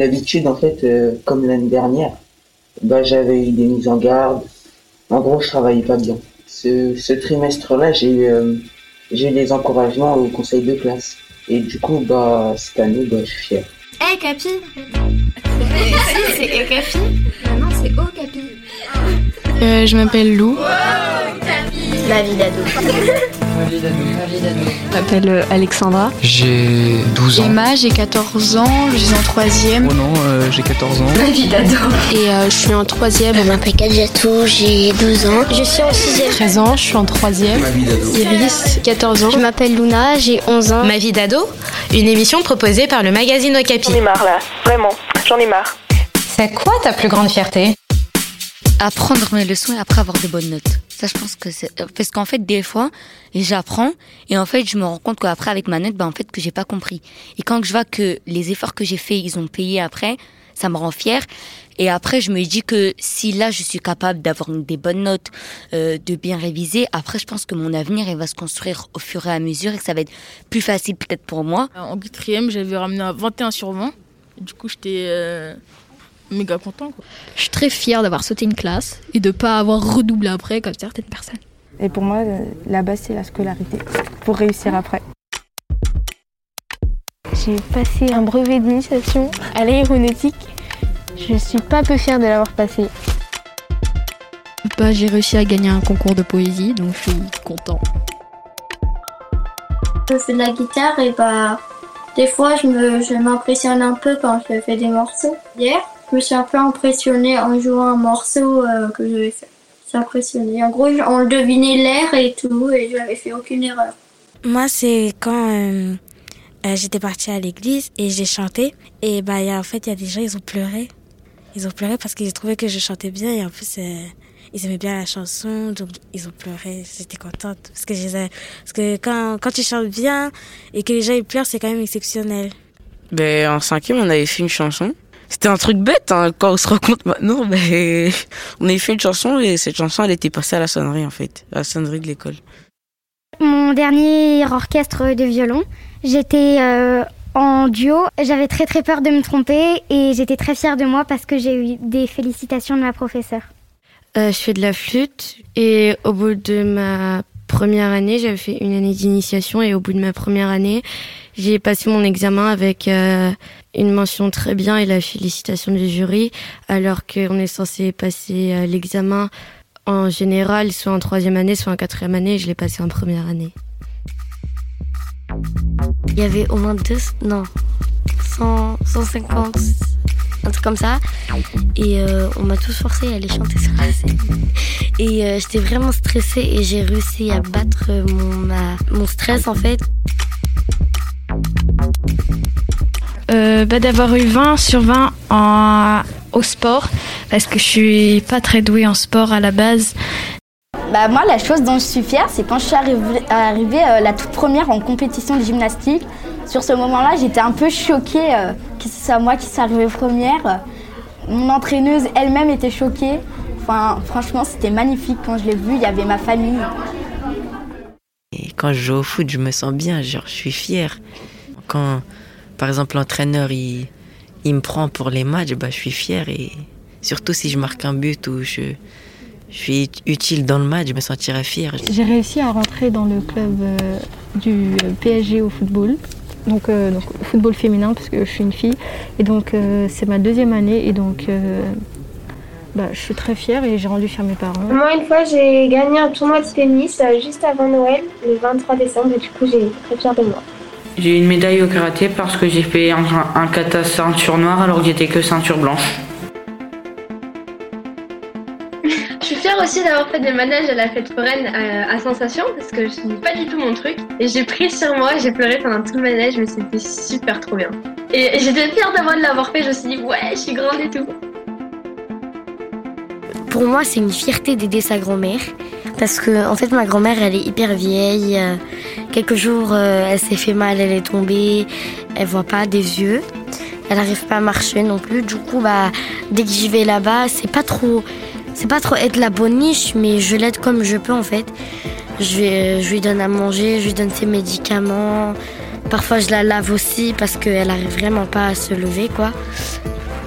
D'habitude, en fait, euh, comme l'année dernière, bah, j'avais eu des mises en garde. En gros, je travaillais pas bien. Ce, ce trimestre-là, j'ai eu, euh, j'ai eu des encouragements au conseil de classe. Et du coup, bah, cette année, bah, je suis fier. Hé, hey, Capi C'est Capi Non, c'est Oh, Capi. Euh, je m'appelle Lou. Wow, Capi Ma vie d'ado. Ma vie d'ado, ma vie d'ado. Je m'appelle euh, Alexandra. J'ai 12 ans. Emma, j'ai 14 ans, je suis en troisième. Oh non, euh, j'ai 14 ans. Ma vie d'ado. Et euh, je suis en troisième. Je m'appelle Kadjatou, j'ai 12 ans. Je suis en sixième. 13 ans, je suis en troisième. Ma vie d'ado. Iris, 14 ans. Je m'appelle Luna, j'ai 11 ans. Ma vie d'ado, une émission proposée par le magazine Okapi. J'en ai marre là, vraiment, j'en ai marre. C'est quoi ta plus grande fierté? Apprendre mes leçons et après avoir des bonnes notes. Ça, je pense que c'est parce qu'en fait, des fois, j'apprends et en fait, je me rends compte qu'après avec ma note, ben en fait, que j'ai pas compris. Et quand je vois que les efforts que j'ai faits, ils ont payé après, ça me rend fière. Et après, je me dis que si là, je suis capable d'avoir des bonnes notes, euh, de bien réviser, après, je pense que mon avenir, il va se construire au fur et à mesure et que ça va être plus facile peut-être pour moi. En quatrième, j'avais ramené à 21 sur 20. Du coup, j'étais euh, méga content. Quoi. Je suis très fière d'avoir sauté une classe et de pas avoir redoublé après comme certaines personnes. Et pour moi, la base, c'est la scolarité pour réussir après. J'ai passé un brevet d'initiation à l'aéronautique. Je suis pas peu fière de l'avoir passé. Bah, j'ai réussi à gagner un concours de poésie, donc je suis content. Je fais de la guitare et bah des fois je me je m'impressionne un peu quand je fais des morceaux. Hier, je me suis un peu impressionnée en jouant un morceau euh, que j'avais fait. C'est impressionné. En gros, on devinait l'air et tout et j'avais fait aucune erreur. Moi, c'est quand euh, euh, j'étais partie à l'église et j'ai chanté et bah y a, en fait, il y a des gens ils ont pleuré. Ils ont pleuré parce qu'ils trouvaient que je chantais bien et en plus euh, ils aimaient bien la chanson, donc ils ont pleuré. J'étais contente parce que, je parce que quand, quand tu chantes bien et que les gens ils pleurent, c'est quand même exceptionnel. Ben, en cinquième, on avait fait une chanson. C'était un truc bête, hein, quand on se rend compte maintenant, on avait fait une chanson et cette chanson, elle était passée à la sonnerie, en fait, à la sonnerie de l'école. Mon dernier orchestre de violon, j'étais euh, en duo. J'avais très très peur de me tromper et j'étais très fière de moi parce que j'ai eu des félicitations de ma professeure. Euh, je fais de la flûte et au bout de ma première année, j'avais fait une année d'initiation et au bout de ma première année, j'ai passé mon examen avec euh, une mention très bien et la félicitation du jury, alors qu'on est censé passer euh, l'examen en général, soit en troisième année, soit en quatrième année, je l'ai passé en première année. Il y avait au moins deux, non, 100, 150 un truc comme ça. Et euh, on m'a tous forcé à aller chanter sur la scène. Et euh, j'étais vraiment stressée et j'ai réussi à battre mon, ma, mon stress en fait. Euh, bah, D'avoir eu 20 sur 20 en, au sport, parce que je suis pas très douée en sport à la base. Bah moi, la chose dont je suis fière, c'est quand je suis arrivée, arrivée euh, la toute première en compétition de gymnastique. Sur ce moment-là, j'étais un peu choquée euh, que ce soit moi qui suis arrivée première. Mon entraîneuse elle-même était choquée. Enfin, franchement, c'était magnifique quand je l'ai vue. Il y avait ma famille. Et quand je joue au foot, je me sens bien. Genre, je suis fière. Quand, par exemple, l'entraîneur il, il me prend pour les matchs, bah, je suis fière. Et surtout si je marque un but ou je, je suis utile dans le match, je me sentirai fière. J'ai réussi à rentrer dans le club euh, du PSG au football. Donc, euh, donc, football féminin parce que je suis une fille. Et donc euh, c'est ma deuxième année et donc euh, bah, je suis très fière et j'ai rendu fier mes parents. Moi une fois j'ai gagné un tournoi de tennis juste avant Noël, le 23 décembre, et du coup j'ai été très fière de moi. J'ai eu une médaille au karaté parce que j'ai fait un, un kata ceinture noire alors que j'étais que ceinture blanche. Aussi d'avoir fait des manèges à la fête foraine à, à Sensation parce que ce n'est pas du tout mon truc. Et j'ai pris sur moi, j'ai pleuré pendant tout le manège, mais c'était super trop bien. Et, et j'étais fière d'avoir de l'avoir fait, je me suis dit ouais, je suis grande et tout. Pour moi, c'est une fierté d'aider sa grand-mère. Parce que, en fait, ma grand-mère, elle est hyper vieille. Euh, quelques jours, euh, elle s'est fait mal, elle est tombée. Elle voit pas des yeux. Elle n'arrive pas à marcher non plus. Du coup, bah, dès que j'y vais là-bas, c'est pas trop, c'est pas trop être la bonne niche, mais je l'aide comme je peux, en fait. Je, je lui donne à manger, je lui donne ses médicaments. parfois je la lave aussi parce qu'elle arrive vraiment pas à se lever, quoi.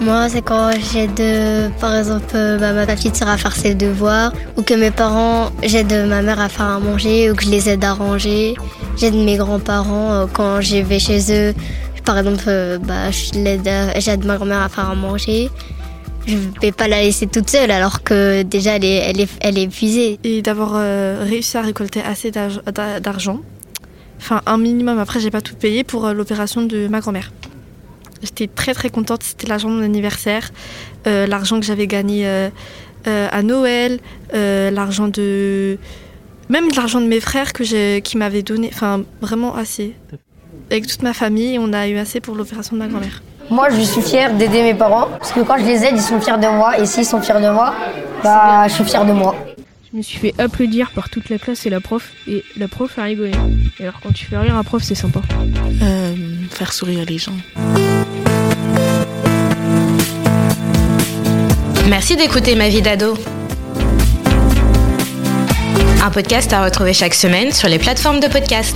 Moi, c'est quand j'aide, par exemple, bah, ma petite sœur à faire ses devoirs, ou que mes parents, j'aide ma mère à faire à manger, ou que je les aide à ranger. J'aide mes grands-parents euh, quand je vais chez eux. Par exemple, euh, bah, j'aide ma grand-mère à faire à manger. Je ne vais pas la laisser toute seule alors que déjà elle est, elle est, elle est épuisée. Et d'avoir euh, réussi à récolter assez d'argent, enfin un minimum, après j'ai pas tout payé pour l'opération de ma grand-mère. J'étais très très contente, c'était l'argent de mon anniversaire, euh, l'argent que j'avais gagné euh, euh, à Noël, l'argent de... Même l'argent de mes frères que qui m'avaient donné, enfin vraiment assez. Avec toute ma famille, on a eu assez pour l'opération de ma grand-mère. Moi, je suis fière d'aider mes parents, parce que quand je les aide, ils sont fiers de moi, et s'ils sont fiers de moi, bah, je suis fière de moi. Je me suis fait applaudir par toute la classe et la prof, et la prof a rigolé. Et alors, quand tu fais rire un prof, c'est sympa. faire sourire les gens. Merci d'écouter Ma vie d'ado. Un podcast à retrouver chaque semaine sur les plateformes de podcast.